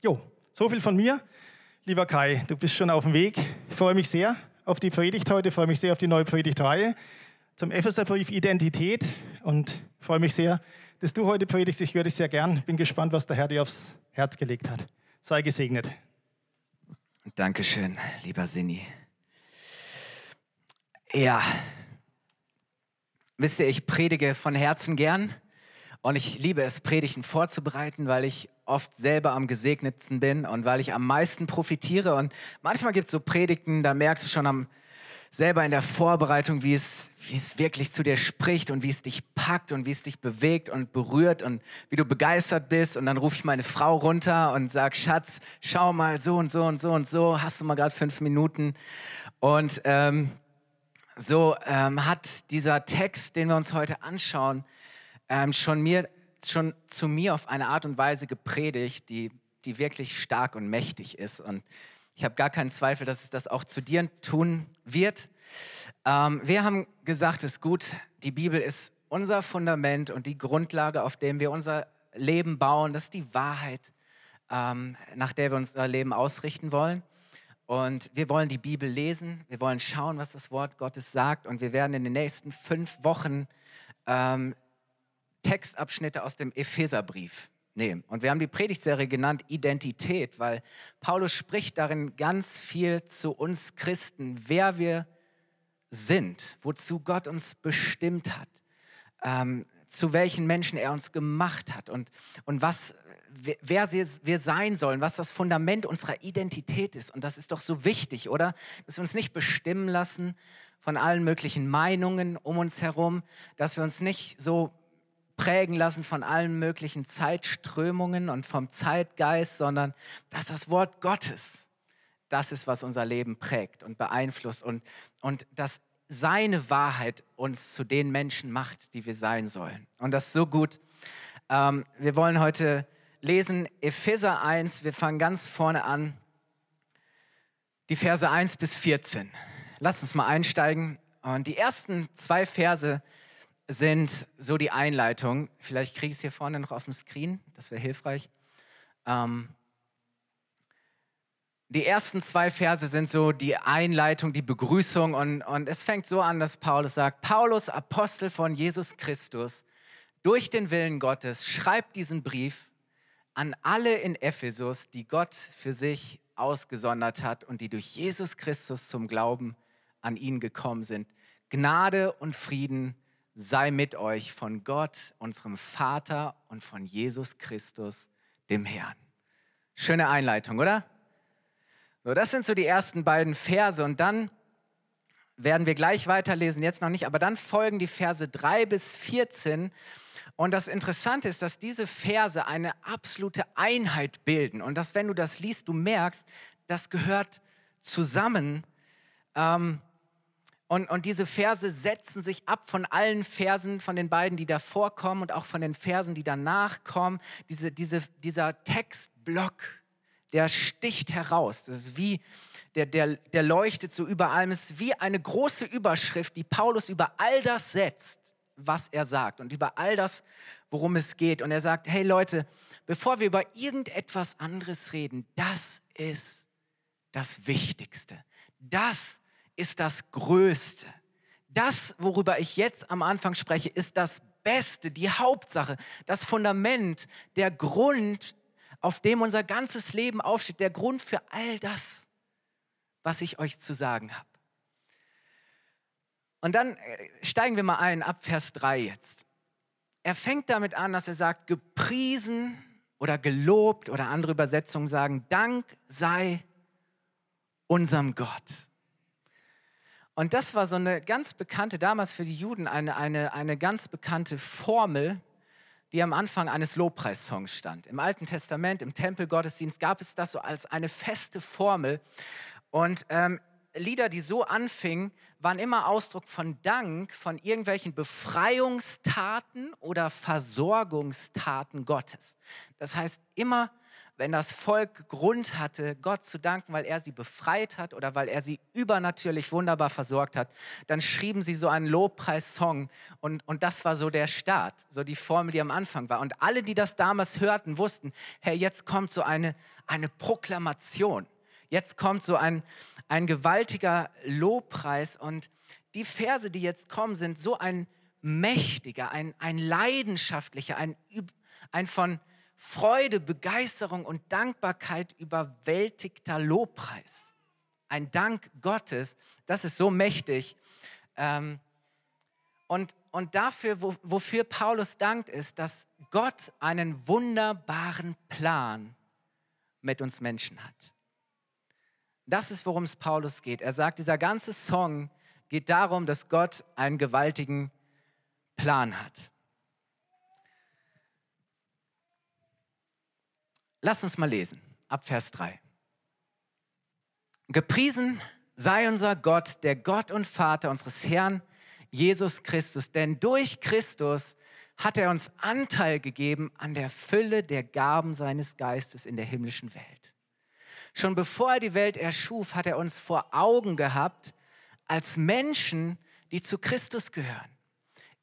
Jo, so viel von mir. Lieber Kai, du bist schon auf dem Weg. Ich freue mich sehr auf die Predigt heute, freue mich sehr auf die neue Predigtreihe zum Epheserbrief Identität und freue mich sehr, dass du heute predigst. Ich höre dich sehr gern. Bin gespannt, was der Herr dir aufs Herz gelegt hat. Sei gesegnet. Dankeschön, lieber Sini. Ja, wisst ihr, ich predige von Herzen gern und ich liebe es, Predigten vorzubereiten, weil ich oft selber am gesegnetsten bin und weil ich am meisten profitiere. Und manchmal gibt es so Predigten, da merkst du schon am, selber in der Vorbereitung, wie es, wie es wirklich zu dir spricht und wie es dich packt und wie es dich bewegt und berührt und wie du begeistert bist. Und dann rufe ich meine Frau runter und sage, Schatz, schau mal so und so und so und so, hast du mal gerade fünf Minuten? Und ähm, so ähm, hat dieser Text, den wir uns heute anschauen, ähm, schon, mir, schon zu mir auf eine Art und Weise gepredigt, die, die wirklich stark und mächtig ist. Und ich habe gar keinen Zweifel, dass es das auch zu dir tun wird. Ähm, wir haben gesagt, es ist gut, die Bibel ist unser Fundament und die Grundlage, auf dem wir unser Leben bauen. Das ist die Wahrheit, ähm, nach der wir unser Leben ausrichten wollen. Und wir wollen die Bibel lesen, wir wollen schauen, was das Wort Gottes sagt. Und wir werden in den nächsten fünf Wochen ähm, Textabschnitte aus dem Epheserbrief nehmen. Und wir haben die Predigtserie genannt Identität, weil Paulus spricht darin ganz viel zu uns Christen, wer wir sind, wozu Gott uns bestimmt hat, ähm, zu welchen Menschen er uns gemacht hat und, und was, wer wir sein sollen, was das Fundament unserer Identität ist. Und das ist doch so wichtig, oder? Dass wir uns nicht bestimmen lassen von allen möglichen Meinungen um uns herum, dass wir uns nicht so prägen lassen von allen möglichen Zeitströmungen und vom Zeitgeist, sondern dass das Wort Gottes, das ist, was unser Leben prägt und beeinflusst und, und dass seine Wahrheit uns zu den Menschen macht, die wir sein sollen. Und das ist so gut. Ähm, wir wollen heute lesen Epheser 1, wir fangen ganz vorne an, die Verse 1 bis 14. Lass uns mal einsteigen. Und die ersten zwei Verse sind so die Einleitung. Vielleicht kriege ich es hier vorne noch auf dem Screen, das wäre hilfreich. Ähm, die ersten zwei Verse sind so die Einleitung, die Begrüßung und, und es fängt so an, dass Paulus sagt, Paulus, Apostel von Jesus Christus, durch den Willen Gottes, schreibt diesen Brief an alle in Ephesus, die Gott für sich ausgesondert hat und die durch Jesus Christus zum Glauben an ihn gekommen sind. Gnade und Frieden sei mit euch von Gott, unserem Vater und von Jesus Christus, dem Herrn. Schöne Einleitung, oder? So, das sind so die ersten beiden Verse und dann werden wir gleich weiterlesen, jetzt noch nicht, aber dann folgen die Verse 3 bis 14. Und das Interessante ist, dass diese Verse eine absolute Einheit bilden und dass, wenn du das liest, du merkst, das gehört zusammen. Ähm, und, und diese Verse setzen sich ab von allen Versen, von den beiden, die davor kommen und auch von den Versen, die danach kommen. Diese, diese, dieser Textblock, der sticht heraus. Das ist wie, der, der, der leuchtet so über allem. Es ist wie eine große Überschrift, die Paulus über all das setzt, was er sagt und über all das, worum es geht. Und er sagt, hey Leute, bevor wir über irgendetwas anderes reden, das ist das Wichtigste. Das ist das Größte. Das, worüber ich jetzt am Anfang spreche, ist das Beste, die Hauptsache, das Fundament, der Grund, auf dem unser ganzes Leben aufsteht, der Grund für all das, was ich euch zu sagen habe. Und dann äh, steigen wir mal ein, ab Vers 3 jetzt. Er fängt damit an, dass er sagt, gepriesen oder gelobt oder andere Übersetzungen sagen, Dank sei unserem Gott. Und das war so eine ganz bekannte, damals für die Juden, eine, eine, eine ganz bekannte Formel, die am Anfang eines Lobpreissongs stand. Im Alten Testament, im Tempelgottesdienst gab es das so als eine feste Formel. Und ähm, Lieder, die so anfingen, waren immer Ausdruck von Dank, von irgendwelchen Befreiungstaten oder Versorgungstaten Gottes. Das heißt, immer wenn das Volk Grund hatte, Gott zu danken, weil er sie befreit hat oder weil er sie übernatürlich wunderbar versorgt hat, dann schrieben sie so einen Lobpreissong und, und das war so der Start, so die Formel, die am Anfang war. Und alle, die das damals hörten, wussten, hey, jetzt kommt so eine, eine Proklamation, jetzt kommt so ein, ein gewaltiger Lobpreis und die Verse, die jetzt kommen, sind so ein mächtiger, ein, ein leidenschaftlicher, ein, ein von Freude, Begeisterung und Dankbarkeit überwältigter Lobpreis. Ein Dank Gottes, das ist so mächtig. Ähm, und, und dafür, wofür Paulus dankt, ist, dass Gott einen wunderbaren Plan mit uns Menschen hat. Das ist, worum es Paulus geht. Er sagt, dieser ganze Song geht darum, dass Gott einen gewaltigen Plan hat. Lass uns mal lesen, ab Vers 3. Gepriesen sei unser Gott, der Gott und Vater unseres Herrn Jesus Christus, denn durch Christus hat er uns Anteil gegeben an der Fülle der Gaben seines Geistes in der himmlischen Welt. Schon bevor er die Welt erschuf, hat er uns vor Augen gehabt als Menschen, die zu Christus gehören.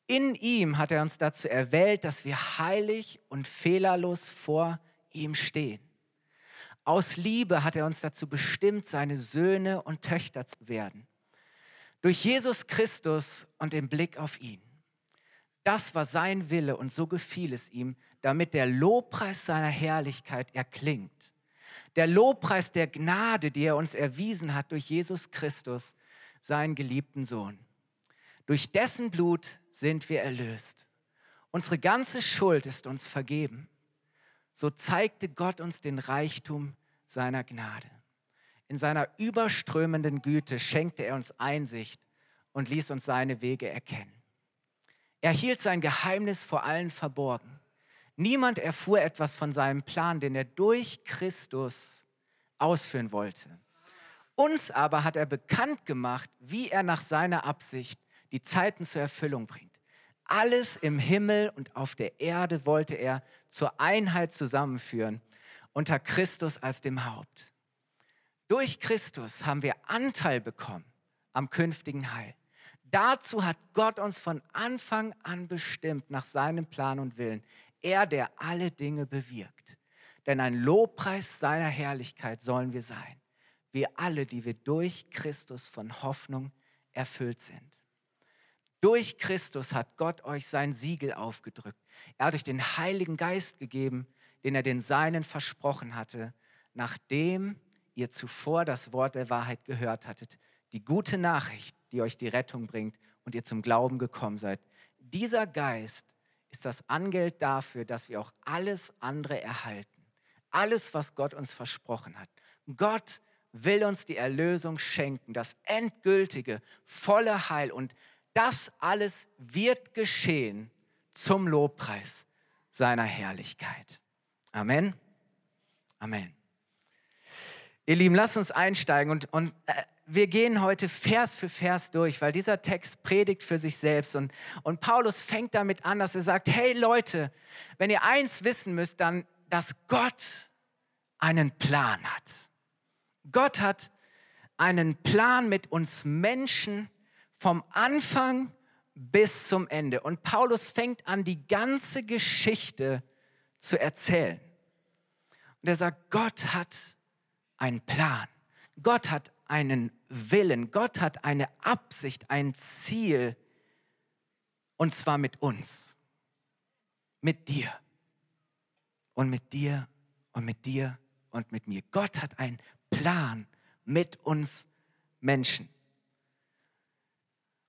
In ihm hat er uns dazu erwählt, dass wir heilig und fehlerlos vor ihm stehen. Aus Liebe hat er uns dazu bestimmt, seine Söhne und Töchter zu werden. Durch Jesus Christus und den Blick auf ihn. Das war sein Wille und so gefiel es ihm, damit der Lobpreis seiner Herrlichkeit erklingt. Der Lobpreis der Gnade, die er uns erwiesen hat durch Jesus Christus, seinen geliebten Sohn. Durch dessen Blut sind wir erlöst. Unsere ganze Schuld ist uns vergeben so zeigte Gott uns den Reichtum seiner Gnade. In seiner überströmenden Güte schenkte er uns Einsicht und ließ uns seine Wege erkennen. Er hielt sein Geheimnis vor allen verborgen. Niemand erfuhr etwas von seinem Plan, den er durch Christus ausführen wollte. Uns aber hat er bekannt gemacht, wie er nach seiner Absicht die Zeiten zur Erfüllung bringt. Alles im Himmel und auf der Erde wollte er zur Einheit zusammenführen, unter Christus als dem Haupt. Durch Christus haben wir Anteil bekommen am künftigen Heil. Dazu hat Gott uns von Anfang an bestimmt nach seinem Plan und Willen. Er, der alle Dinge bewirkt. Denn ein Lobpreis seiner Herrlichkeit sollen wir sein. Wir alle, die wir durch Christus von Hoffnung erfüllt sind. Durch Christus hat Gott euch sein Siegel aufgedrückt. Er hat euch den Heiligen Geist gegeben, den er den Seinen versprochen hatte, nachdem ihr zuvor das Wort der Wahrheit gehört hattet. Die gute Nachricht, die euch die Rettung bringt und ihr zum Glauben gekommen seid. Dieser Geist ist das Angeld dafür, dass wir auch alles andere erhalten. Alles, was Gott uns versprochen hat. Gott will uns die Erlösung schenken, das endgültige, volle Heil und das alles wird geschehen zum Lobpreis seiner Herrlichkeit. Amen. Amen. Ihr Lieben, lasst uns einsteigen und, und äh, wir gehen heute Vers für Vers durch, weil dieser Text predigt für sich selbst. Und, und Paulus fängt damit an, dass er sagt, hey Leute, wenn ihr eins wissen müsst, dann, dass Gott einen Plan hat. Gott hat einen Plan mit uns Menschen, vom Anfang bis zum Ende. Und Paulus fängt an, die ganze Geschichte zu erzählen. Und er sagt, Gott hat einen Plan. Gott hat einen Willen. Gott hat eine Absicht, ein Ziel. Und zwar mit uns. Mit dir. Und mit dir und mit dir und mit mir. Gott hat einen Plan mit uns Menschen.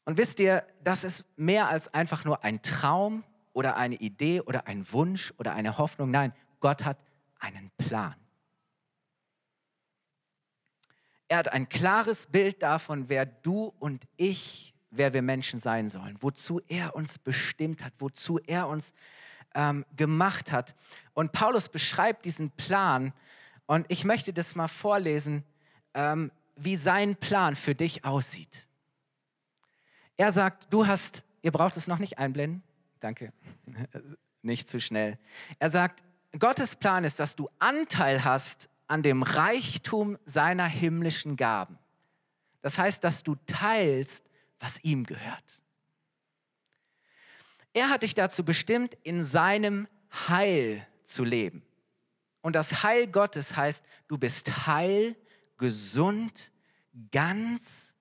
Und wisst ihr, das ist mehr als einfach nur ein Traum oder eine Idee oder ein Wunsch oder eine Hoffnung. Nein, Gott hat einen Plan. Er hat ein klares Bild davon, wer du und ich, wer wir Menschen sein sollen, wozu er uns bestimmt hat, wozu er uns ähm, gemacht hat. Und Paulus beschreibt diesen Plan und ich möchte das mal vorlesen, ähm, wie sein Plan für dich aussieht. Er sagt, du hast, ihr braucht es noch nicht einblenden, danke, nicht zu schnell. Er sagt, Gottes Plan ist, dass du Anteil hast an dem Reichtum seiner himmlischen Gaben. Das heißt, dass du teilst, was ihm gehört. Er hat dich dazu bestimmt, in seinem Heil zu leben. Und das Heil Gottes heißt, du bist heil, gesund, ganz,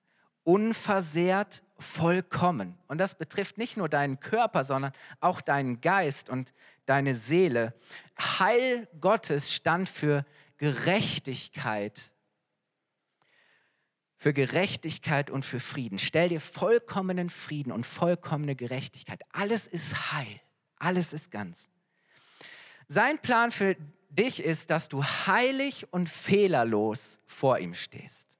unversehrt, vollkommen. Und das betrifft nicht nur deinen Körper, sondern auch deinen Geist und deine Seele. Heil Gottes stand für Gerechtigkeit. Für Gerechtigkeit und für Frieden. Stell dir vollkommenen Frieden und vollkommene Gerechtigkeit. Alles ist heil. Alles ist ganz. Sein Plan für dich ist, dass du heilig und fehlerlos vor ihm stehst.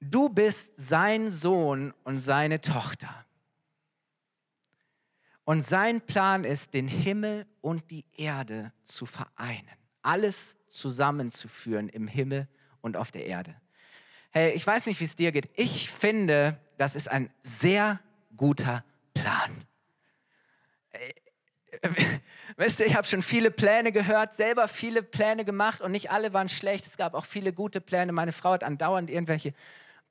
Du bist sein Sohn und seine Tochter. Und sein Plan ist, den Himmel und die Erde zu vereinen. Alles zusammenzuführen im Himmel und auf der Erde. Hey, ich weiß nicht, wie es dir geht. Ich finde, das ist ein sehr guter Plan. Wisst ihr, ich habe schon viele Pläne gehört, selber viele Pläne gemacht und nicht alle waren schlecht. Es gab auch viele gute Pläne. Meine Frau hat andauernd irgendwelche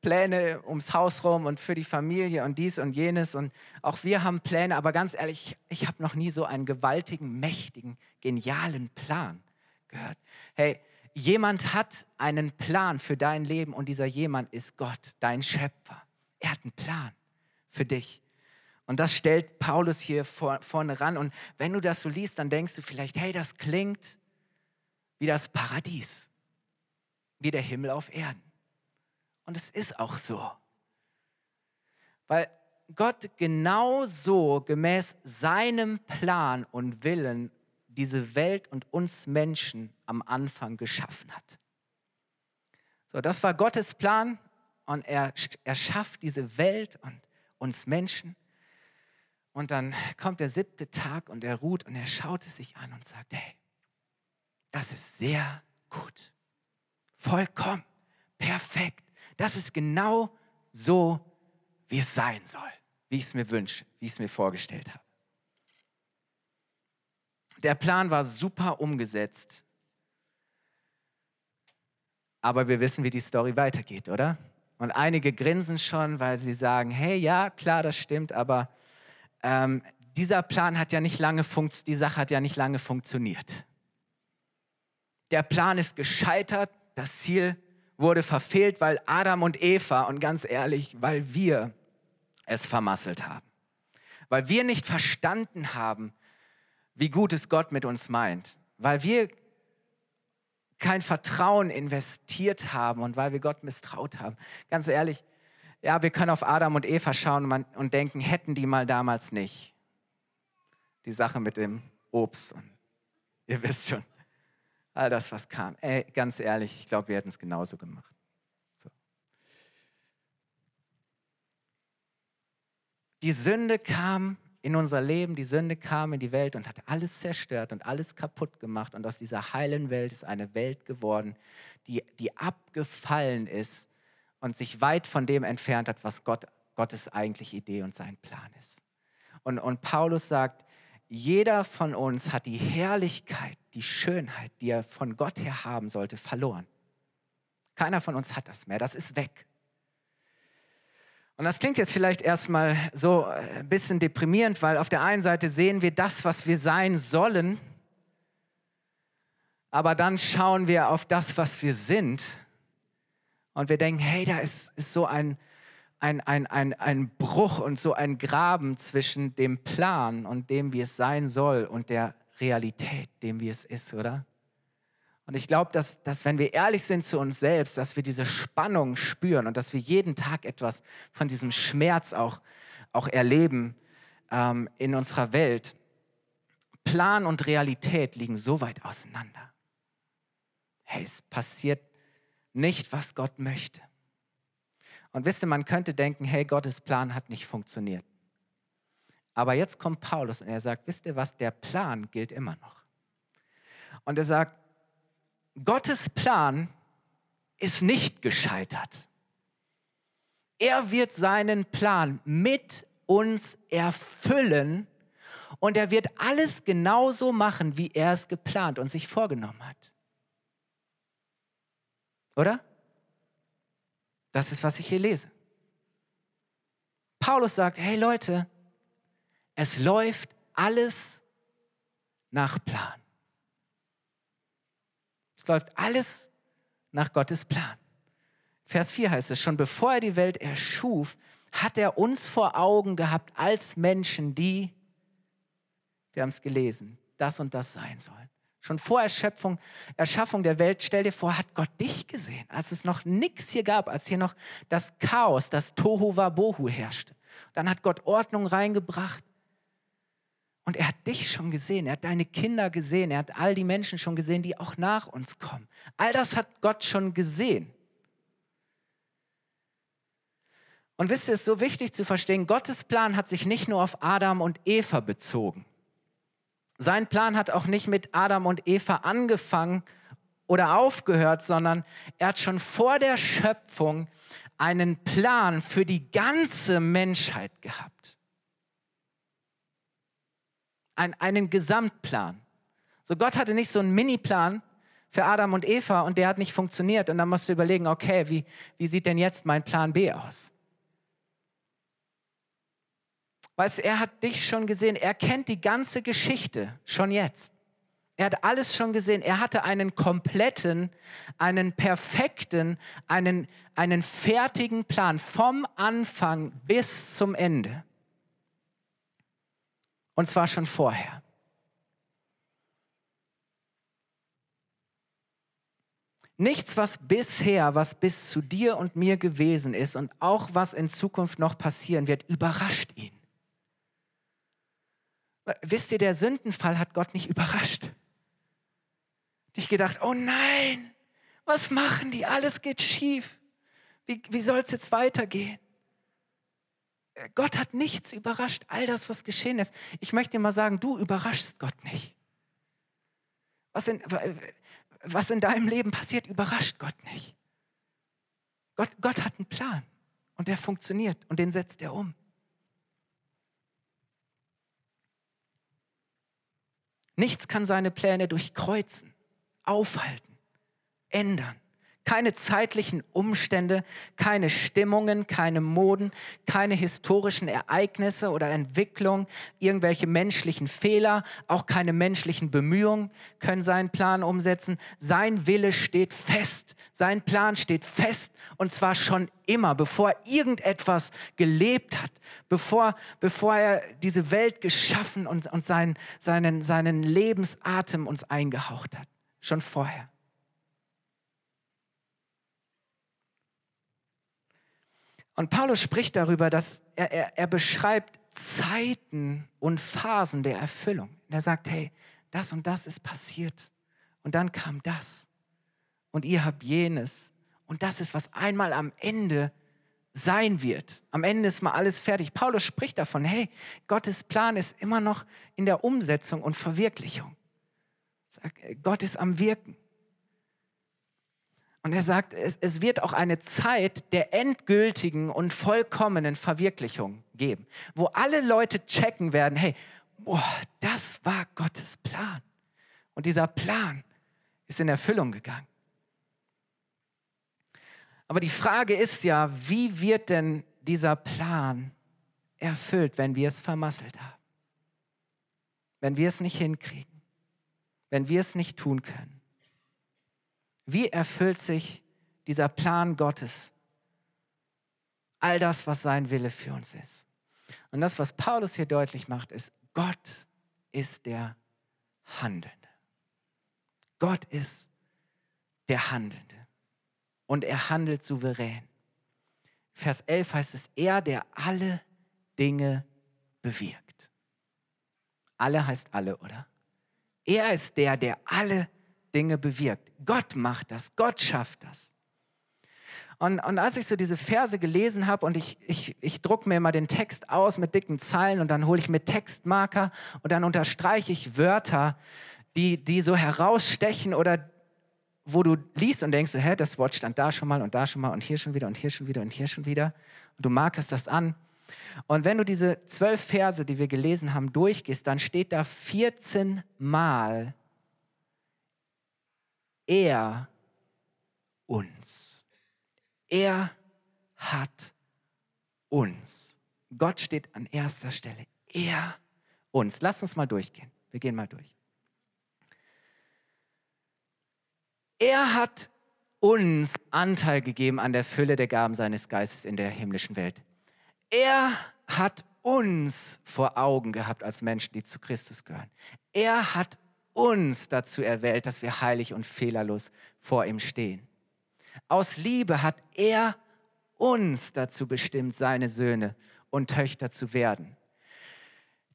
Pläne ums Haus rum und für die Familie und dies und jenes. Und auch wir haben Pläne, aber ganz ehrlich, ich habe noch nie so einen gewaltigen, mächtigen, genialen Plan gehört. Hey, jemand hat einen Plan für dein Leben und dieser jemand ist Gott, dein Schöpfer. Er hat einen Plan für dich. Und das stellt Paulus hier vor, vorne ran. Und wenn du das so liest, dann denkst du vielleicht, hey, das klingt wie das Paradies, wie der Himmel auf Erden. Und es ist auch so. Weil Gott genau so gemäß seinem Plan und Willen diese Welt und uns Menschen am Anfang geschaffen hat. So, das war Gottes Plan und er, er schafft diese Welt und uns Menschen. Und dann kommt der siebte Tag und er ruht und er schaut es sich an und sagt, hey, das ist sehr gut, vollkommen, perfekt. Das ist genau so, wie es sein soll, wie ich es mir wünsche, wie ich es mir vorgestellt habe. Der Plan war super umgesetzt. Aber wir wissen, wie die Story weitergeht, oder? Und einige grinsen schon, weil sie sagen, hey, ja, klar, das stimmt, aber ähm, dieser Plan hat ja nicht lange funktioniert, die Sache hat ja nicht lange funktioniert. Der Plan ist gescheitert, das Ziel wurde verfehlt, weil Adam und Eva, und ganz ehrlich, weil wir es vermasselt haben. Weil wir nicht verstanden haben, wie gut es Gott mit uns meint. Weil wir kein Vertrauen investiert haben und weil wir Gott misstraut haben. Ganz ehrlich, ja, wir können auf Adam und Eva schauen und denken, hätten die mal damals nicht. Die Sache mit dem Obst und ihr wisst schon all das, was kam. Ey, ganz ehrlich, ich glaube, wir hätten es genauso gemacht. So. Die Sünde kam in unser Leben, die Sünde kam in die Welt und hat alles zerstört und alles kaputt gemacht. Und aus dieser heilen Welt ist eine Welt geworden, die, die abgefallen ist und sich weit von dem entfernt hat, was Gott, Gottes eigentliche Idee und sein Plan ist. Und, und Paulus sagt, jeder von uns hat die Herrlichkeit, die Schönheit, die er von Gott her haben sollte, verloren. Keiner von uns hat das mehr, das ist weg. Und das klingt jetzt vielleicht erstmal so äh, ein bisschen deprimierend, weil auf der einen Seite sehen wir das, was wir sein sollen, aber dann schauen wir auf das, was wir sind und wir denken, hey, da ist, ist so ein, ein, ein, ein, ein Bruch und so ein Graben zwischen dem Plan und dem, wie es sein soll und der Realität, dem, wie es ist, oder? Und ich glaube, dass, dass wenn wir ehrlich sind zu uns selbst, dass wir diese Spannung spüren und dass wir jeden Tag etwas von diesem Schmerz auch, auch erleben ähm, in unserer Welt. Plan und Realität liegen so weit auseinander. Hey, es passiert nicht, was Gott möchte. Und wisst ihr, man könnte denken, hey, Gottes Plan hat nicht funktioniert. Aber jetzt kommt Paulus und er sagt, wisst ihr was, der Plan gilt immer noch. Und er sagt, Gottes Plan ist nicht gescheitert. Er wird seinen Plan mit uns erfüllen Und er wird alles genauso machen, wie er es geplant und sich vorgenommen hat. Oder? Das ist, was ich hier lese. Paulus sagt, hey Leute, es läuft alles nach Plan. Es läuft alles nach Gottes Plan. Vers 4 heißt es, schon bevor er die Welt erschuf, hat er uns vor Augen gehabt als Menschen, die, wir haben es gelesen, das und das sein sollen. Schon vor Erschöpfung, Erschaffung der Welt, stell dir vor, hat Gott dich gesehen, als es noch nichts hier gab, als hier noch das Chaos, das Tohu Wabohu herrschte. Dann hat Gott Ordnung reingebracht. Und er hat dich schon gesehen, er hat deine Kinder gesehen, er hat all die Menschen schon gesehen, die auch nach uns kommen. All das hat Gott schon gesehen. Und wisst ihr, es ist so wichtig zu verstehen, Gottes Plan hat sich nicht nur auf Adam und Eva bezogen. Sein Plan hat auch nicht mit Adam und Eva angefangen oder aufgehört, sondern er hat schon vor der Schöpfung einen Plan für die ganze Menschheit gehabt. Ein, einen Gesamtplan. So Gott hatte nicht so einen Mini-Plan für Adam und Eva und der hat nicht funktioniert. Und dann musst du überlegen, okay, wie, wie sieht denn jetzt mein Plan B aus? Weißt du, er hat dich schon gesehen. Er kennt die ganze Geschichte schon jetzt. Er hat alles schon gesehen. Er hatte einen kompletten, einen perfekten, einen, einen fertigen Plan vom Anfang bis zum Ende. Und zwar schon vorher. Nichts, was bisher, was bis zu dir und mir gewesen ist und auch was in Zukunft noch passieren wird, überrascht ihn. Wisst ihr, der Sündenfall hat Gott nicht überrascht. Nicht gedacht, oh nein, was machen die? Alles geht schief. Wie, wie soll es jetzt weitergehen? Gott hat nichts überrascht, all das, was geschehen ist. Ich möchte dir mal sagen, du überraschst Gott nicht. Was in, was in deinem Leben passiert, überrascht Gott nicht. Gott, Gott hat einen Plan und der funktioniert und den setzt er um. Nichts kann seine Pläne durchkreuzen, aufhalten, ändern. Keine zeitlichen Umstände, keine Stimmungen, keine Moden, keine historischen Ereignisse oder Entwicklung, irgendwelche menschlichen Fehler, auch keine menschlichen Bemühungen können seinen Plan umsetzen. Sein Wille steht fest, sein Plan steht fest und zwar schon immer, bevor irgendetwas gelebt hat, bevor, bevor er diese Welt geschaffen und, und seinen, seinen, seinen Lebensatem uns eingehaucht hat. Schon vorher. Und Paulus spricht darüber, dass er, er, er beschreibt Zeiten und Phasen der Erfüllung. Und er sagt, hey, das und das ist passiert. Und dann kam das. Und ihr habt jenes. Und das ist, was einmal am Ende sein wird. Am Ende ist mal alles fertig. Paulus spricht davon, hey, Gottes Plan ist immer noch in der Umsetzung und Verwirklichung. Gott ist am Wirken. Und er sagt, es, es wird auch eine Zeit der endgültigen und vollkommenen Verwirklichung geben, wo alle Leute checken werden, hey, boah, das war Gottes Plan. Und dieser Plan ist in Erfüllung gegangen. Aber die Frage ist ja, wie wird denn dieser Plan erfüllt, wenn wir es vermasselt haben? Wenn wir es nicht hinkriegen? Wenn wir es nicht tun können? Wie erfüllt sich dieser Plan Gottes? All das, was sein Wille für uns ist. Und das, was Paulus hier deutlich macht, ist, Gott ist der Handelnde. Gott ist der Handelnde. Und er handelt souverän. Vers 11 heißt es, er, der alle Dinge bewirkt. Alle heißt alle, oder? Er ist der, der alle Dinge bewirkt. Gott macht das, Gott schafft das. Und, und als ich so diese Verse gelesen habe und ich, ich, ich drucke mir mal den Text aus mit dicken Zeilen und dann hole ich mir Textmarker und dann unterstreiche ich Wörter, die, die so herausstechen oder wo du liest und denkst, hä, das Wort stand da schon mal und da schon mal und hier schon wieder und hier schon wieder und hier schon wieder. Und du markerst das an. Und wenn du diese zwölf Verse, die wir gelesen haben, durchgehst, dann steht da 14 Mal er uns. Er hat uns. Gott steht an erster Stelle. Er uns. Lass uns mal durchgehen. Wir gehen mal durch. Er hat uns Anteil gegeben an der Fülle der Gaben seines Geistes in der himmlischen Welt. Er hat uns vor Augen gehabt als Menschen, die zu Christus gehören. Er hat uns dazu erwählt, dass wir heilig und fehlerlos vor ihm stehen. Aus Liebe hat er uns dazu bestimmt, seine Söhne und Töchter zu werden.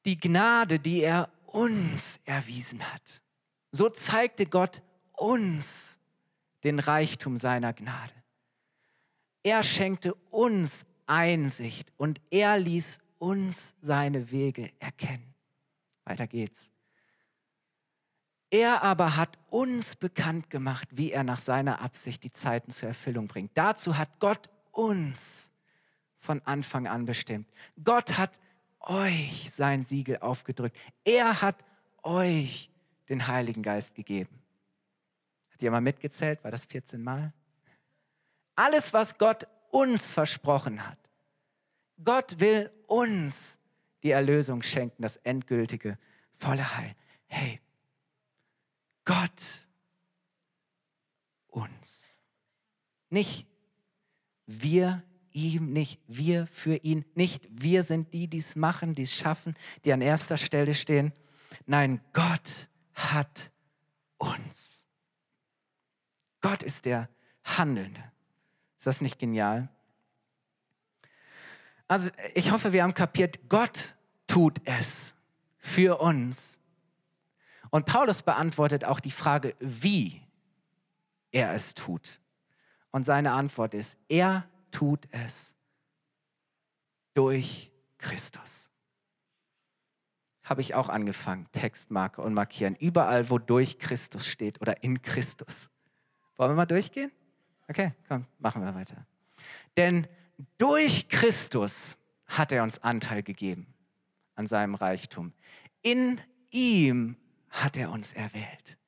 Die Gnade, die er uns erwiesen hat. So zeigte Gott uns den Reichtum seiner Gnade. Er schenkte uns Einsicht und er ließ uns seine Wege erkennen. Weiter geht's. Er aber hat uns bekannt gemacht, wie er nach seiner Absicht die Zeiten zur Erfüllung bringt. Dazu hat Gott uns von Anfang an bestimmt. Gott hat euch sein Siegel aufgedrückt. Er hat euch den Heiligen Geist gegeben. Hat jemand mitgezählt? War das 14 Mal? Alles, was Gott uns versprochen hat. Gott will uns die Erlösung schenken, das endgültige, volle Heil. Hey, Gott uns. Nicht wir ihm, nicht wir für ihn, nicht wir sind die, die es machen, die es schaffen, die an erster Stelle stehen. Nein, Gott hat uns. Gott ist der Handelnde. Ist das nicht genial? Also ich hoffe, wir haben kapiert, Gott tut es für uns und Paulus beantwortet auch die Frage, wie er es tut. Und seine Antwort ist, er tut es durch Christus. Habe ich auch angefangen, Textmarke und markieren. Überall, wo durch Christus steht oder in Christus. Wollen wir mal durchgehen? Okay, komm, machen wir weiter. Denn durch Christus hat er uns Anteil gegeben an seinem Reichtum. In ihm hat er uns erwählt.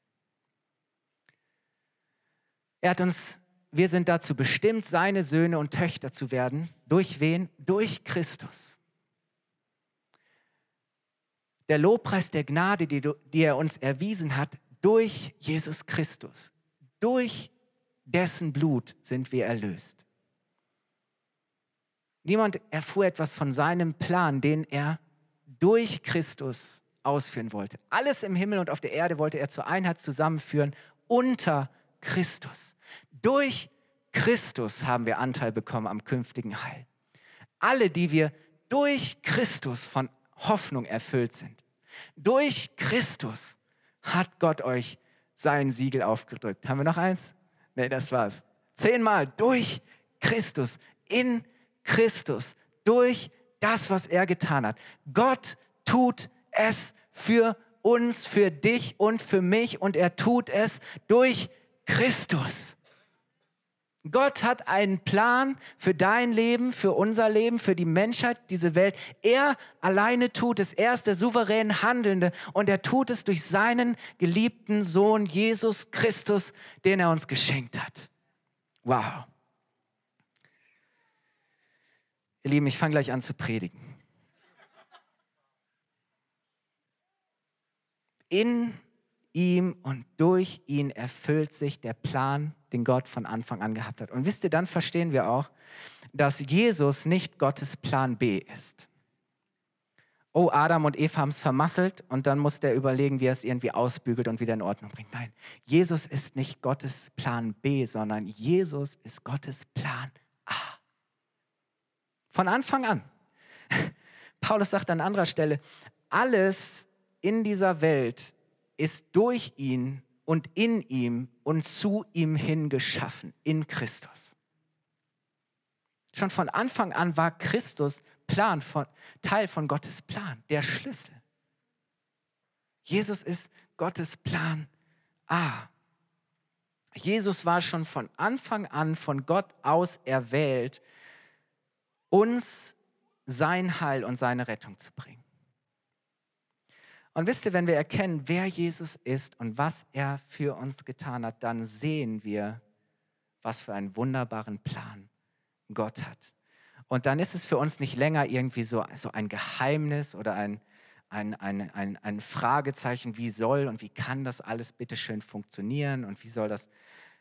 Er hat uns, wir sind dazu bestimmt, seine Söhne und Töchter zu werden. Durch wen? Durch Christus. Der Lobpreis der Gnade, die, die er uns erwiesen hat, durch Jesus Christus. Durch dessen Blut sind wir erlöst. Niemand erfuhr etwas von seinem Plan, den er durch Christus ausführen wollte. Alles im Himmel und auf der Erde wollte er zur Einheit zusammenführen unter Christus. Durch Christus haben wir Anteil bekommen am künftigen Heil. Alle, die wir durch Christus von Hoffnung erfüllt sind. Durch Christus hat Gott euch sein Siegel aufgedrückt. Haben wir noch eins? Nee, das war's. Zehnmal durch Christus, in Christus, durch das, was er getan hat. Gott tut es für uns, für dich und für mich und er tut es durch Christus. Gott hat einen Plan für dein Leben, für unser Leben, für die Menschheit, diese Welt. Er alleine tut es. Er ist der souverän Handelnde und er tut es durch seinen geliebten Sohn Jesus Christus, den er uns geschenkt hat. Wow. Ihr Lieben, ich fange gleich an zu predigen. In ihm und durch ihn erfüllt sich der Plan, den Gott von Anfang an gehabt hat. Und wisst ihr, dann verstehen wir auch, dass Jesus nicht Gottes Plan B ist. Oh, Adam und Eva haben es vermasselt und dann muss der überlegen, wie er es irgendwie ausbügelt und wieder in Ordnung bringt. Nein, Jesus ist nicht Gottes Plan B, sondern Jesus ist Gottes Plan A. Von Anfang an. Paulus sagt an anderer Stelle, alles in dieser Welt ist durch ihn und in ihm und zu ihm hin geschaffen, in Christus. Schon von Anfang an war Christus Plan von, Teil von Gottes Plan, der Schlüssel. Jesus ist Gottes Plan A. Jesus war schon von Anfang an von Gott aus erwählt, uns sein Heil und seine Rettung zu bringen. Und wisst ihr, wenn wir erkennen, wer Jesus ist und was er für uns getan hat, dann sehen wir, was für einen wunderbaren Plan Gott hat. Und dann ist es für uns nicht länger irgendwie so, so ein Geheimnis oder ein, ein, ein, ein, ein Fragezeichen, wie soll und wie kann das alles bitte schön funktionieren und wie soll das,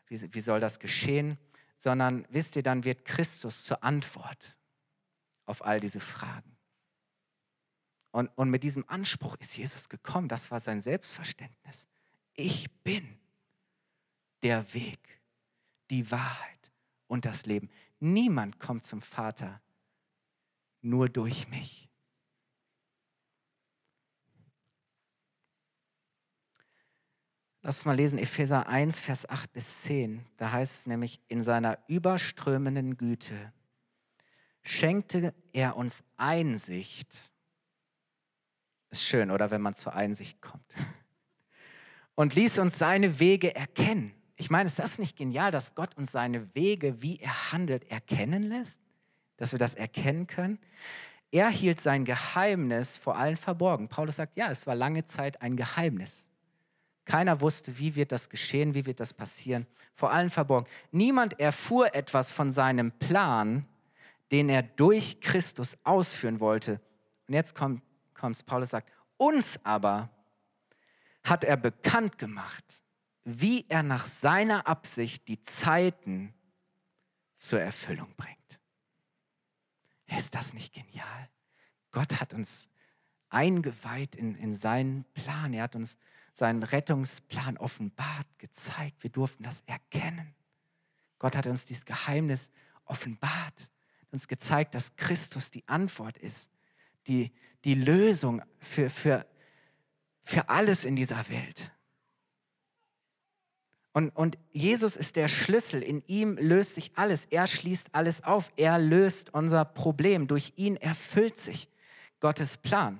wie, wie soll das geschehen, sondern wisst ihr, dann wird Christus zur Antwort auf all diese Fragen. Und, und mit diesem Anspruch ist Jesus gekommen. Das war sein Selbstverständnis. Ich bin der Weg, die Wahrheit und das Leben. Niemand kommt zum Vater nur durch mich. Lass uns mal lesen, Epheser 1, Vers 8 bis 10. Da heißt es nämlich, in seiner überströmenden Güte schenkte er uns Einsicht ist schön, oder wenn man zur Einsicht kommt. Und ließ uns seine Wege erkennen. Ich meine, ist das nicht genial, dass Gott uns seine Wege, wie er handelt, erkennen lässt? Dass wir das erkennen können? Er hielt sein Geheimnis vor allen verborgen. Paulus sagt, ja, es war lange Zeit ein Geheimnis. Keiner wusste, wie wird das geschehen, wie wird das passieren. Vor allen verborgen. Niemand erfuhr etwas von seinem Plan, den er durch Christus ausführen wollte. Und jetzt kommt kommt, Paulus sagt, uns aber hat er bekannt gemacht, wie er nach seiner Absicht die Zeiten zur Erfüllung bringt. Ist das nicht genial? Gott hat uns eingeweiht in, in seinen Plan. Er hat uns seinen Rettungsplan offenbart, gezeigt. Wir durften das erkennen. Gott hat uns dieses Geheimnis offenbart, uns gezeigt, dass Christus die Antwort ist die, die Lösung für, für, für alles in dieser Welt. Und, und Jesus ist der Schlüssel. In ihm löst sich alles. Er schließt alles auf. Er löst unser Problem. Durch ihn erfüllt sich Gottes Plan.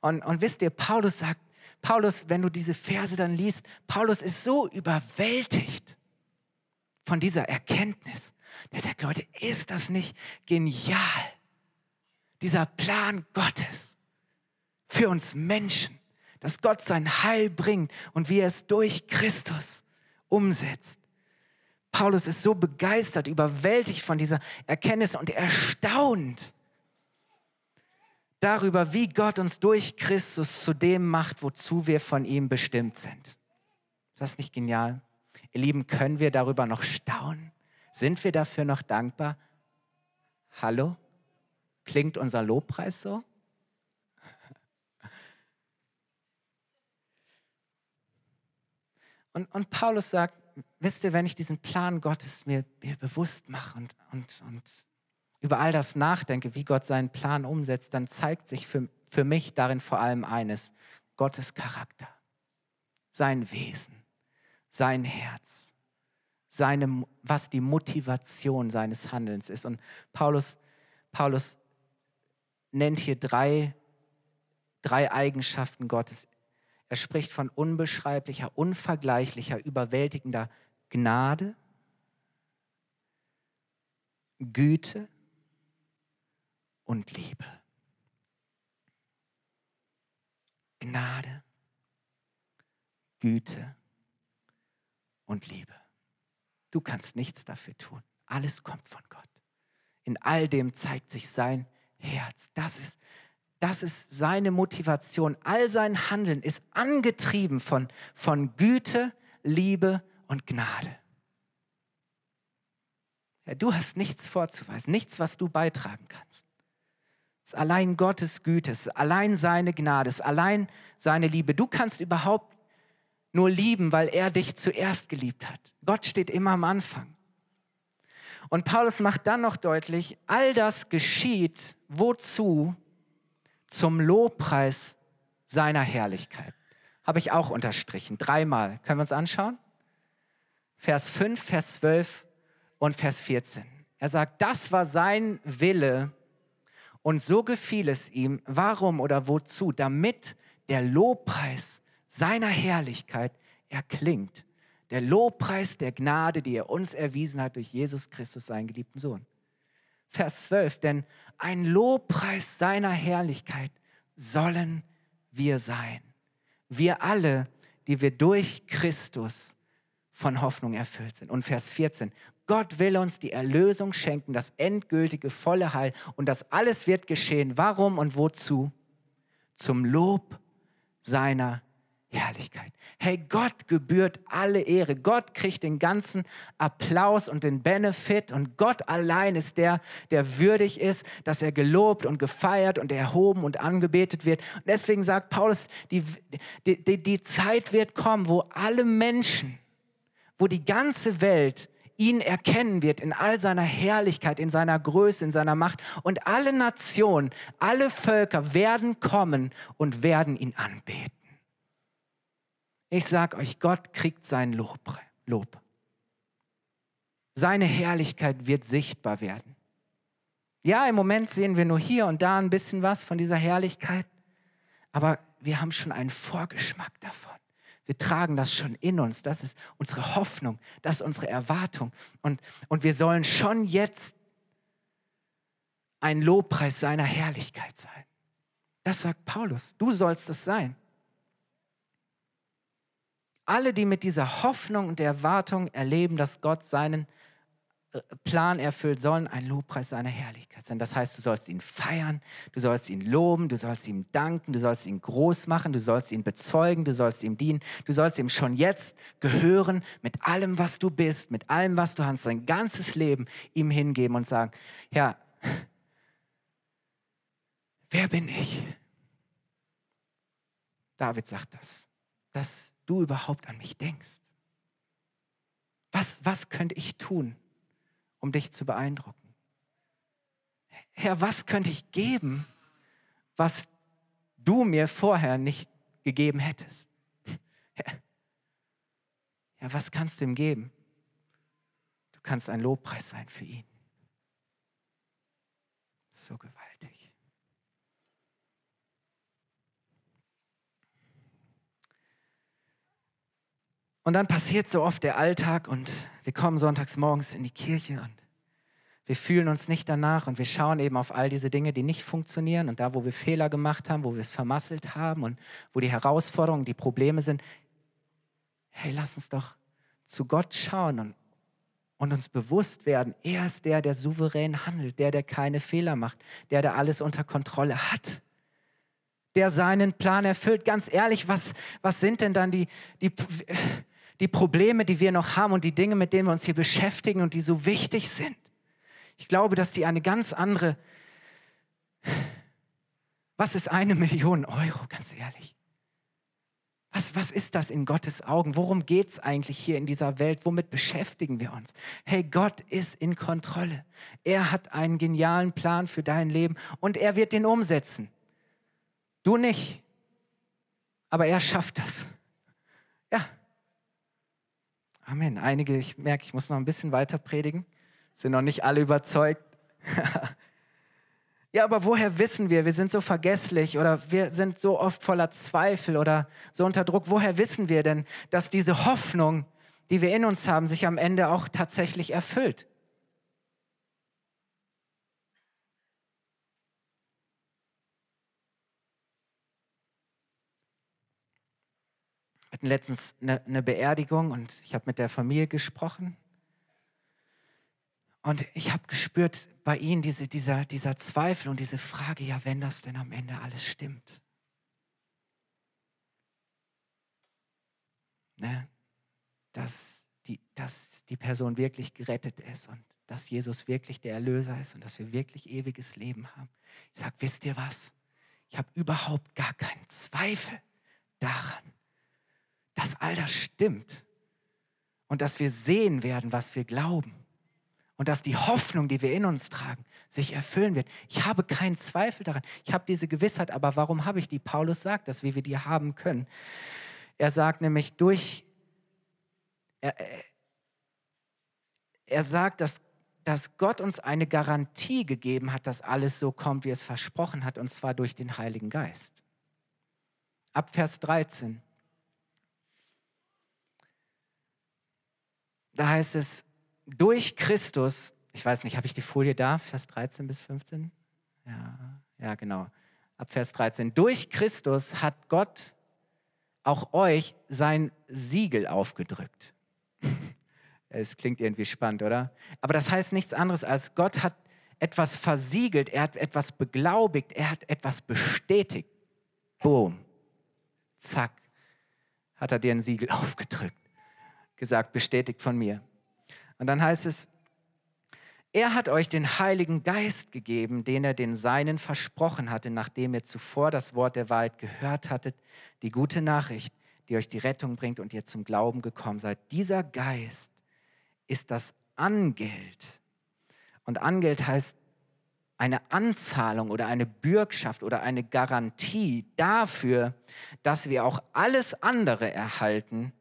Und, und wisst ihr, Paulus sagt, Paulus, wenn du diese Verse dann liest, Paulus ist so überwältigt von dieser Erkenntnis. Er sagt, Leute, ist das nicht genial? Dieser Plan Gottes für uns Menschen, dass Gott sein Heil bringt und wie er es durch Christus umsetzt. Paulus ist so begeistert, überwältigt von dieser Erkenntnis und erstaunt darüber, wie Gott uns durch Christus zu dem macht, wozu wir von ihm bestimmt sind. Ist das nicht genial? Ihr Lieben, können wir darüber noch staunen? Sind wir dafür noch dankbar? Hallo? Klingt unser Lobpreis so? Und, und Paulus sagt, wisst ihr, wenn ich diesen Plan Gottes mir, mir bewusst mache und, und, und über all das nachdenke, wie Gott seinen Plan umsetzt, dann zeigt sich für, für mich darin vor allem eines, Gottes Charakter, sein Wesen, sein Herz, seine, was die Motivation seines Handelns ist. Und Paulus, Paulus nennt hier drei, drei Eigenschaften Gottes. Er spricht von unbeschreiblicher, unvergleichlicher, überwältigender Gnade, Güte und Liebe. Gnade, Güte und Liebe. Du kannst nichts dafür tun. Alles kommt von Gott. In all dem zeigt sich sein Herz. Das ist, das ist seine Motivation. All sein Handeln ist angetrieben von, von Güte, Liebe und Gnade. Ja, du hast nichts vorzuweisen, nichts, was du beitragen kannst. Es ist allein Gottes Güte, es ist allein seine Gnade, es ist allein seine Liebe. Du kannst überhaupt nur lieben, weil er dich zuerst geliebt hat. Gott steht immer am Anfang. Und Paulus macht dann noch deutlich, all das geschieht wozu? Zum Lobpreis seiner Herrlichkeit. Habe ich auch unterstrichen, dreimal. Können wir uns anschauen? Vers 5, Vers 12 und Vers 14. Er sagt, das war sein Wille und so gefiel es ihm. Warum oder wozu? Damit der Lobpreis seiner Herrlichkeit erklingt der Lobpreis der Gnade, die er uns erwiesen hat durch Jesus Christus, seinen geliebten Sohn. Vers 12, denn ein Lobpreis seiner Herrlichkeit sollen wir sein. Wir alle, die wir durch Christus von Hoffnung erfüllt sind. Und Vers 14, Gott will uns die Erlösung schenken, das endgültige, volle Heil. Und das alles wird geschehen. Warum und wozu? Zum Lob seiner Herrlichkeit. Hey, Gott gebührt alle Ehre. Gott kriegt den ganzen Applaus und den Benefit. Und Gott allein ist der, der würdig ist, dass er gelobt und gefeiert und erhoben und angebetet wird. Und deswegen sagt Paulus, die, die, die, die Zeit wird kommen, wo alle Menschen, wo die ganze Welt ihn erkennen wird in all seiner Herrlichkeit, in seiner Größe, in seiner Macht. Und alle Nationen, alle Völker werden kommen und werden ihn anbeten. Ich sage euch, Gott kriegt sein Lob. Lob. Seine Herrlichkeit wird sichtbar werden. Ja, im Moment sehen wir nur hier und da ein bisschen was von dieser Herrlichkeit, aber wir haben schon einen Vorgeschmack davon. Wir tragen das schon in uns. Das ist unsere Hoffnung, das ist unsere Erwartung. Und, und wir sollen schon jetzt ein Lobpreis seiner Herrlichkeit sein. Das sagt Paulus. Du sollst es sein. Alle, die mit dieser Hoffnung und Erwartung erleben, dass Gott seinen Plan erfüllt, sollen ein Lobpreis seiner Herrlichkeit sein. Das heißt, du sollst ihn feiern, du sollst ihn loben, du sollst ihm danken, du sollst ihn groß machen, du sollst ihn bezeugen, du sollst ihm dienen, du sollst ihm schon jetzt gehören mit allem, was du bist, mit allem, was du hast, dein ganzes Leben ihm hingeben und sagen, ja, wer bin ich? David sagt das, dass du überhaupt an mich denkst. Was, was könnte ich tun, um dich zu beeindrucken. Herr, was könnte ich geben, was du mir vorher nicht gegeben hättest? Ja, was kannst du ihm geben? Du kannst ein Lobpreis sein für ihn. So gewaltig. Und dann passiert so oft der Alltag und wir kommen sonntags morgens in die Kirche und wir fühlen uns nicht danach und wir schauen eben auf all diese Dinge, die nicht funktionieren und da, wo wir Fehler gemacht haben, wo wir es vermasselt haben und wo die Herausforderungen, die Probleme sind. Hey, lass uns doch zu Gott schauen und, und uns bewusst werden, er ist der, der souverän handelt, der, der keine Fehler macht, der, der alles unter Kontrolle hat der seinen Plan erfüllt. Ganz ehrlich, was, was sind denn dann die, die, die Probleme, die wir noch haben und die Dinge, mit denen wir uns hier beschäftigen und die so wichtig sind. Ich glaube, dass die eine ganz andere... Was ist eine Million Euro, ganz ehrlich? Was, was ist das in Gottes Augen? Worum geht es eigentlich hier in dieser Welt? Womit beschäftigen wir uns? Hey, Gott ist in Kontrolle. Er hat einen genialen Plan für dein Leben und er wird den umsetzen. Du nicht. Aber er schafft das. Amen. Einige, ich merke, ich muss noch ein bisschen weiter predigen, sind noch nicht alle überzeugt. ja, aber woher wissen wir, wir sind so vergesslich oder wir sind so oft voller Zweifel oder so unter Druck? Woher wissen wir denn, dass diese Hoffnung, die wir in uns haben, sich am Ende auch tatsächlich erfüllt? Hatten letztens eine, eine Beerdigung und ich habe mit der Familie gesprochen. Und ich habe gespürt bei ihnen diese, dieser, dieser Zweifel und diese Frage, ja, wenn das denn am Ende alles stimmt. Ne? Dass, die, dass die Person wirklich gerettet ist und dass Jesus wirklich der Erlöser ist und dass wir wirklich ewiges Leben haben. Ich sage, wisst ihr was? Ich habe überhaupt gar keinen Zweifel daran, dass all das stimmt und dass wir sehen werden, was wir glauben und dass die Hoffnung, die wir in uns tragen, sich erfüllen wird. Ich habe keinen Zweifel daran. Ich habe diese Gewissheit, aber warum habe ich die? Paulus sagt das, wie wir die haben können. Er sagt nämlich durch, er, er sagt, dass, dass Gott uns eine Garantie gegeben hat, dass alles so kommt, wie es versprochen hat, und zwar durch den Heiligen Geist. Ab Vers 13. Da heißt es, durch Christus ich weiß nicht, habe ich die Folie da, Vers 13 bis 15? Ja, ja, genau. Ab Vers 13. Durch Christus hat Gott auch euch sein Siegel aufgedrückt. Es klingt irgendwie spannend, oder? Aber das heißt nichts anderes als Gott hat etwas versiegelt, er hat etwas beglaubigt, er hat etwas bestätigt. Boom. Zack. Hat er dir ein Siegel aufgedrückt. Gesagt, bestätigt von mir. Und dann heißt es, er hat euch den Heiligen Geist gegeben, den er den Seinen versprochen hatte, nachdem ihr zuvor das Wort der Wahrheit gehört hattet, die gute Nachricht, die euch die Rettung bringt und ihr zum Glauben gekommen seid. Dieser Geist ist das Angeld. Und Angeld heißt eine Anzahlung oder eine Bürgschaft oder eine Garantie dafür, dass wir auch alles andere erhalten,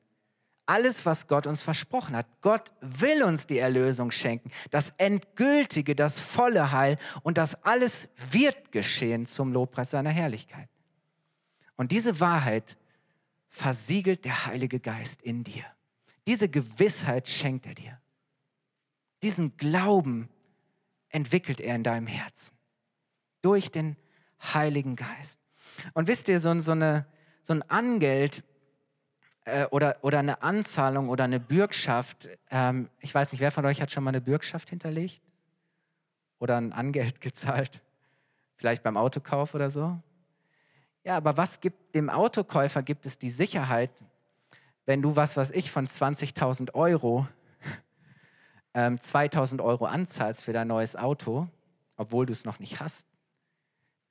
alles, was Gott uns versprochen hat. Gott will uns die Erlösung schenken, das endgültige, das volle Heil und das alles wird geschehen zum Lobpreis seiner Herrlichkeit. Und diese Wahrheit versiegelt der Heilige Geist in dir. Diese Gewissheit schenkt er dir. Diesen Glauben entwickelt er in deinem Herzen durch den Heiligen Geist. Und wisst ihr, so, so, eine, so ein Angeld äh, oder, oder eine Anzahlung oder eine Bürgschaft, ähm, ich weiß nicht, wer von euch hat schon mal eine Bürgschaft hinterlegt? Oder ein Angeld gezahlt? Vielleicht beim Autokauf oder so? Ja, aber was gibt dem Autokäufer gibt es die Sicherheit, wenn du was, was ich von 20.000 Euro ähm, 2.000 Euro anzahlst für dein neues Auto, obwohl du es noch nicht hast,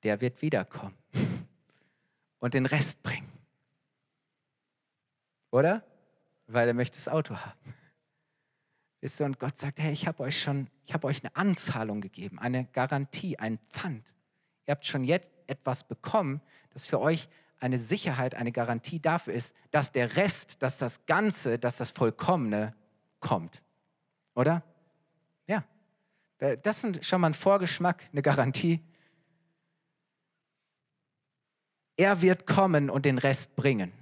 der wird wiederkommen und den Rest bringen. Oder? Weil er möchte das Auto haben. Wisst ihr, und Gott sagt, hey, ich habe euch schon, ich habe euch eine Anzahlung gegeben, eine Garantie, ein Pfand. Ihr habt schon jetzt etwas bekommen, das für euch eine Sicherheit, eine Garantie dafür ist, dass der Rest, dass das Ganze, dass das Vollkommene kommt. Oder? Ja. Das ist schon mal ein Vorgeschmack, eine Garantie. Er wird kommen und den Rest bringen.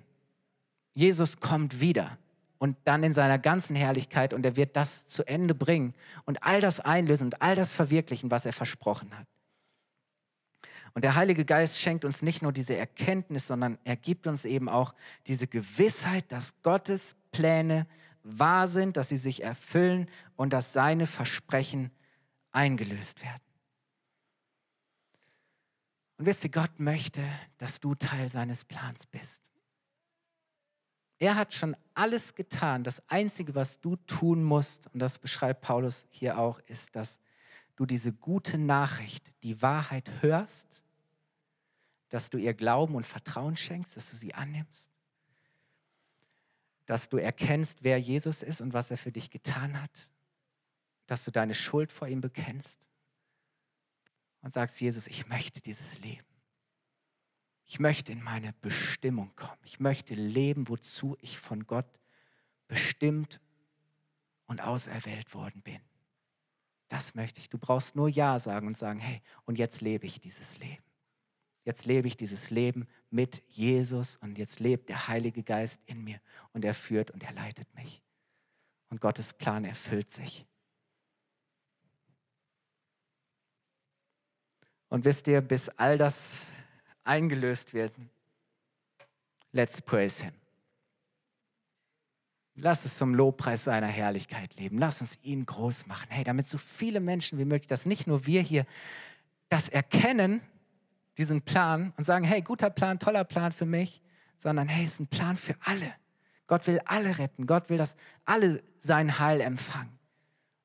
Jesus kommt wieder und dann in seiner ganzen Herrlichkeit und er wird das zu Ende bringen und all das einlösen und all das verwirklichen, was er versprochen hat. Und der Heilige Geist schenkt uns nicht nur diese Erkenntnis, sondern er gibt uns eben auch diese Gewissheit, dass Gottes Pläne wahr sind, dass sie sich erfüllen und dass seine Versprechen eingelöst werden. Und wisst ihr, Gott möchte, dass du Teil seines Plans bist. Er hat schon alles getan. Das Einzige, was du tun musst, und das beschreibt Paulus hier auch, ist, dass du diese gute Nachricht, die Wahrheit hörst dass du ihr Glauben und Vertrauen schenkst, dass du sie annimmst, dass du erkennst, wer Jesus ist und was er für dich getan hat, dass du deine Schuld vor ihm bekennst und sagst, Jesus, ich möchte dieses Leben. Ich möchte in meine Bestimmung kommen. Ich möchte leben, wozu ich von Gott bestimmt und auserwählt worden bin. Das möchte ich. Du brauchst nur Ja sagen und sagen, hey, und jetzt lebe ich dieses Leben. Jetzt lebe ich dieses Leben mit Jesus und jetzt lebt der Heilige Geist in mir und er führt und er leitet mich. Und Gottes Plan erfüllt sich. Und wisst ihr, bis all das eingelöst wird, let's praise Him. Lass es zum Lobpreis seiner Herrlichkeit leben. Lass uns ihn groß machen. Hey, damit so viele Menschen wie möglich, dass nicht nur wir hier das erkennen, diesen Plan und sagen, hey, guter Plan, toller Plan für mich, sondern hey, es ist ein Plan für alle. Gott will alle retten. Gott will, dass alle sein Heil empfangen.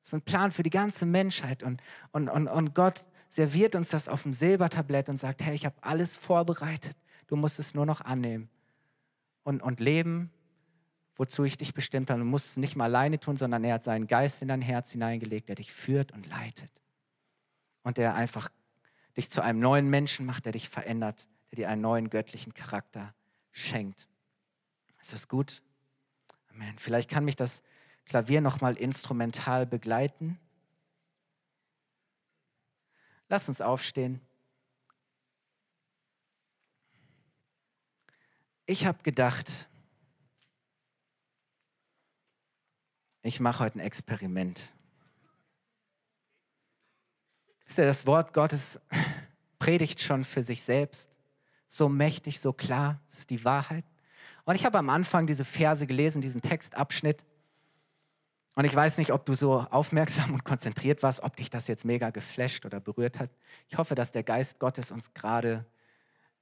Es ist ein Plan für die ganze Menschheit und, und, und, und Gott serviert uns das auf dem Silbertablett und sagt, hey, ich habe alles vorbereitet. Du musst es nur noch annehmen und, und leben, wozu ich dich bestimmt habe. Du musst es nicht mal alleine tun, sondern er hat seinen Geist in dein Herz hineingelegt, der dich führt und leitet. Und der einfach dich zu einem neuen Menschen macht, der dich verändert, der dir einen neuen göttlichen Charakter schenkt. Ist das gut? Amen. Vielleicht kann mich das Klavier nochmal instrumental begleiten. Lass uns aufstehen. Ich habe gedacht, ich mache heute ein Experiment. Wisst ihr, das Wort Gottes predigt schon für sich selbst. So mächtig, so klar, ist die Wahrheit. Und ich habe am Anfang diese Verse gelesen, diesen Textabschnitt. Und ich weiß nicht, ob du so aufmerksam und konzentriert warst, ob dich das jetzt mega geflasht oder berührt hat. Ich hoffe, dass der Geist Gottes uns gerade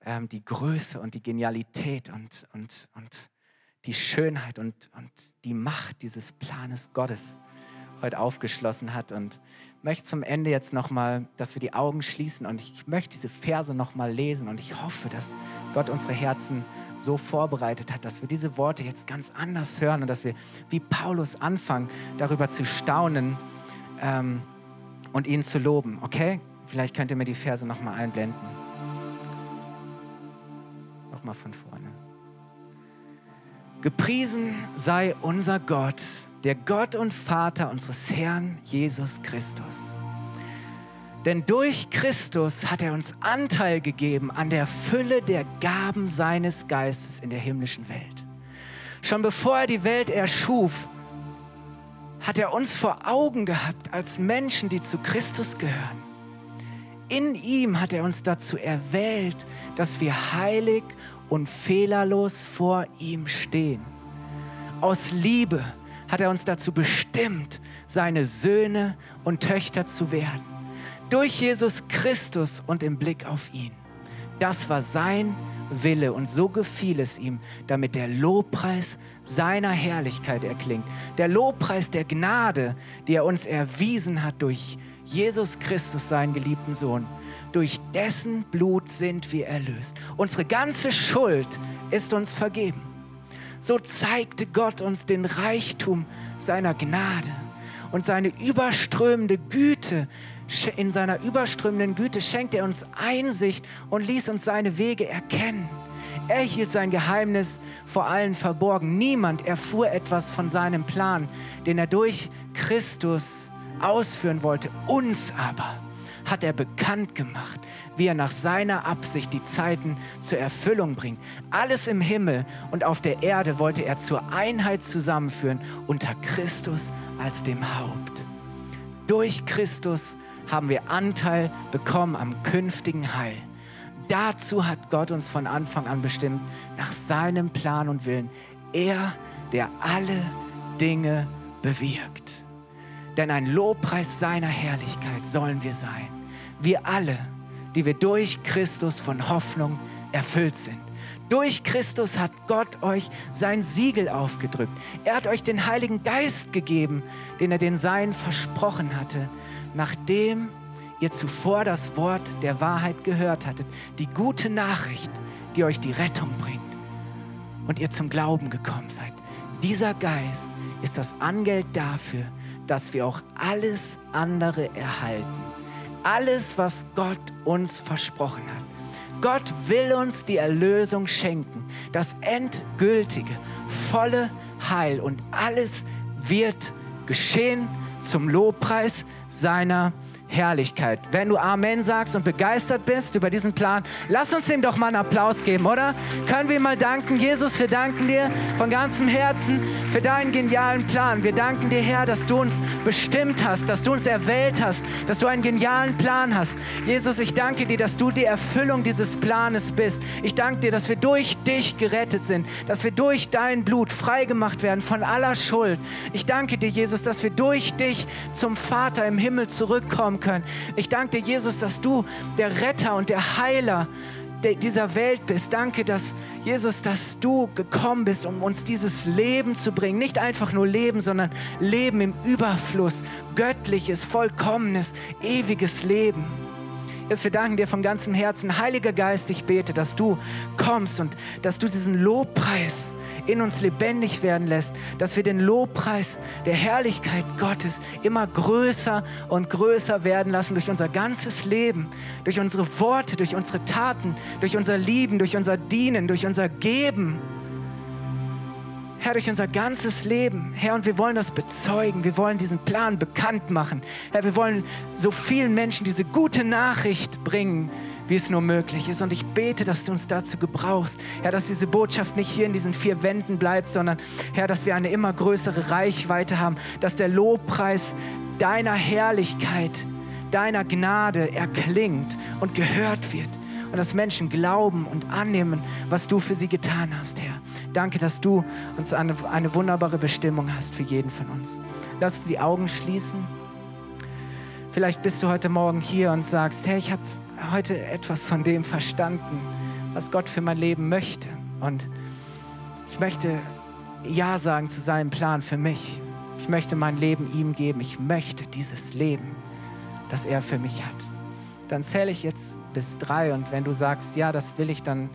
ähm, die Größe und die Genialität und, und, und die Schönheit und, und die Macht dieses Planes Gottes heute aufgeschlossen hat. Und möchte zum Ende jetzt nochmal, dass wir die Augen schließen und ich möchte diese Verse nochmal lesen und ich hoffe, dass Gott unsere Herzen so vorbereitet hat, dass wir diese Worte jetzt ganz anders hören und dass wir wie Paulus anfangen, darüber zu staunen ähm, und ihn zu loben. Okay? Vielleicht könnt ihr mir die Verse nochmal einblenden. Nochmal von vorne. Gepriesen sei unser Gott der Gott und Vater unseres Herrn Jesus Christus. Denn durch Christus hat er uns Anteil gegeben an der Fülle der Gaben seines Geistes in der himmlischen Welt. Schon bevor er die Welt erschuf, hat er uns vor Augen gehabt als Menschen, die zu Christus gehören. In ihm hat er uns dazu erwählt, dass wir heilig und fehlerlos vor ihm stehen. Aus Liebe hat er uns dazu bestimmt, seine Söhne und Töchter zu werden. Durch Jesus Christus und im Blick auf ihn. Das war sein Wille und so gefiel es ihm, damit der Lobpreis seiner Herrlichkeit erklingt. Der Lobpreis der Gnade, die er uns erwiesen hat durch Jesus Christus, seinen geliebten Sohn. Durch dessen Blut sind wir erlöst. Unsere ganze Schuld ist uns vergeben so zeigte Gott uns den Reichtum seiner Gnade und seine überströmende Güte. In seiner überströmenden Güte schenkt er uns Einsicht und ließ uns seine Wege erkennen. Er hielt sein Geheimnis vor allen verborgen. Niemand erfuhr etwas von seinem Plan, den er durch Christus ausführen wollte. Uns aber hat er bekannt gemacht, wie er nach seiner Absicht die Zeiten zur Erfüllung bringt. Alles im Himmel und auf der Erde wollte er zur Einheit zusammenführen unter Christus als dem Haupt. Durch Christus haben wir Anteil bekommen am künftigen Heil. Dazu hat Gott uns von Anfang an bestimmt, nach seinem Plan und Willen. Er, der alle Dinge bewirkt. Denn ein Lobpreis seiner Herrlichkeit sollen wir sein wir alle, die wir durch Christus von Hoffnung erfüllt sind. Durch Christus hat Gott euch sein Siegel aufgedrückt. Er hat euch den Heiligen Geist gegeben, den er den Seinen versprochen hatte, nachdem ihr zuvor das Wort der Wahrheit gehört hattet, die gute Nachricht, die euch die Rettung bringt und ihr zum Glauben gekommen seid. Dieser Geist ist das Angeld dafür, dass wir auch alles andere erhalten alles, was Gott uns versprochen hat. Gott will uns die Erlösung schenken, das endgültige, volle Heil und alles wird geschehen zum Lobpreis seiner Herrlichkeit. Wenn du Amen sagst und begeistert bist über diesen Plan, lass uns ihm doch mal einen Applaus geben, oder? Können wir mal danken, Jesus, wir danken dir von ganzem Herzen für deinen genialen Plan. Wir danken dir, Herr, dass du uns bestimmt hast, dass du uns erwählt hast, dass du einen genialen Plan hast. Jesus, ich danke dir, dass du die Erfüllung dieses Planes bist. Ich danke dir, dass wir durch dich gerettet sind, dass wir durch dein Blut freigemacht werden von aller Schuld. Ich danke dir, Jesus, dass wir durch dich zum Vater im Himmel zurückkommen können. Ich danke dir, Jesus, dass du der Retter und der Heiler dieser Welt bist. Danke, dass Jesus, dass du gekommen bist, um uns dieses Leben zu bringen. Nicht einfach nur Leben, sondern Leben im Überfluss, göttliches, vollkommenes, ewiges Leben. Jesus, wir danken dir von ganzem Herzen. Heiliger Geist, ich bete, dass du kommst und dass du diesen Lobpreis in uns lebendig werden lässt, dass wir den Lobpreis der Herrlichkeit Gottes immer größer und größer werden lassen durch unser ganzes Leben, durch unsere Worte, durch unsere Taten, durch unser Lieben, durch unser Dienen, durch unser Geben. Herr, durch unser ganzes Leben. Herr, und wir wollen das bezeugen. Wir wollen diesen Plan bekannt machen. Herr, wir wollen so vielen Menschen diese gute Nachricht bringen, wie es nur möglich ist. Und ich bete, dass du uns dazu gebrauchst, Herr, dass diese Botschaft nicht hier in diesen vier Wänden bleibt, sondern Herr, dass wir eine immer größere Reichweite haben, dass der Lobpreis deiner Herrlichkeit deiner Gnade erklingt und gehört wird und dass Menschen glauben und annehmen, was du für sie getan hast, Herr. Danke, dass du uns eine, eine wunderbare Bestimmung hast für jeden von uns. Lass uns die Augen schließen. Vielleicht bist du heute Morgen hier und sagst, hey, ich habe heute etwas von dem verstanden, was Gott für mein Leben möchte. Und ich möchte Ja sagen zu seinem Plan für mich. Ich möchte mein Leben ihm geben. Ich möchte dieses Leben, das er für mich hat. Dann zähle ich jetzt bis drei und wenn du sagst, ja, das will ich, dann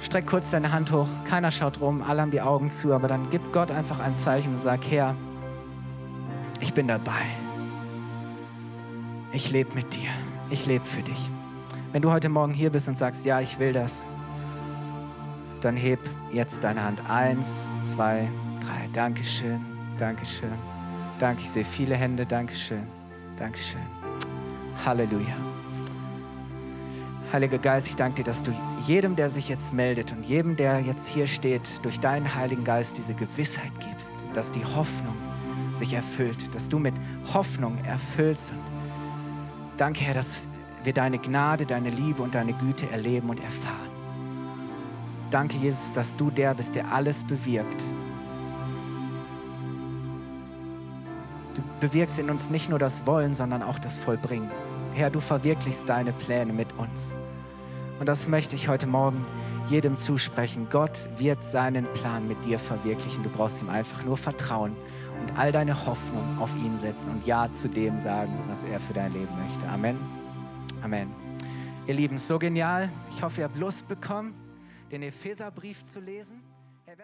streck kurz deine Hand hoch. Keiner schaut rum, alle haben die Augen zu, aber dann gib Gott einfach ein Zeichen und sag, Herr, ich bin dabei. Ich lebe mit dir. Ich lebe für dich. Wenn du heute Morgen hier bist und sagst, ja, ich will das, dann heb jetzt deine Hand. Eins, zwei, drei. Dankeschön, Dankeschön. Danke, ich sehe viele Hände. Dankeschön, Dankeschön. Halleluja. Heiliger Geist, ich danke dir, dass du jedem, der sich jetzt meldet und jedem, der jetzt hier steht, durch deinen Heiligen Geist diese Gewissheit gibst, dass die Hoffnung sich erfüllt, dass du mit Hoffnung erfüllst. Und danke, Herr, dass wir deine Gnade, deine Liebe und deine Güte erleben und erfahren. Danke, Jesus, dass du der bist, der alles bewirkt. Du bewirkst in uns nicht nur das Wollen, sondern auch das Vollbringen. Herr, du verwirklichst deine Pläne mit uns. Und das möchte ich heute Morgen jedem zusprechen. Gott wird seinen Plan mit dir verwirklichen. Du brauchst ihm einfach nur vertrauen und all deine Hoffnung auf ihn setzen und Ja zu dem sagen, was er für dein Leben möchte. Amen. Amen. Ihr Lieben, so genial. Ich hoffe, ihr habt Lust bekommen, den Epheserbrief zu lesen. Er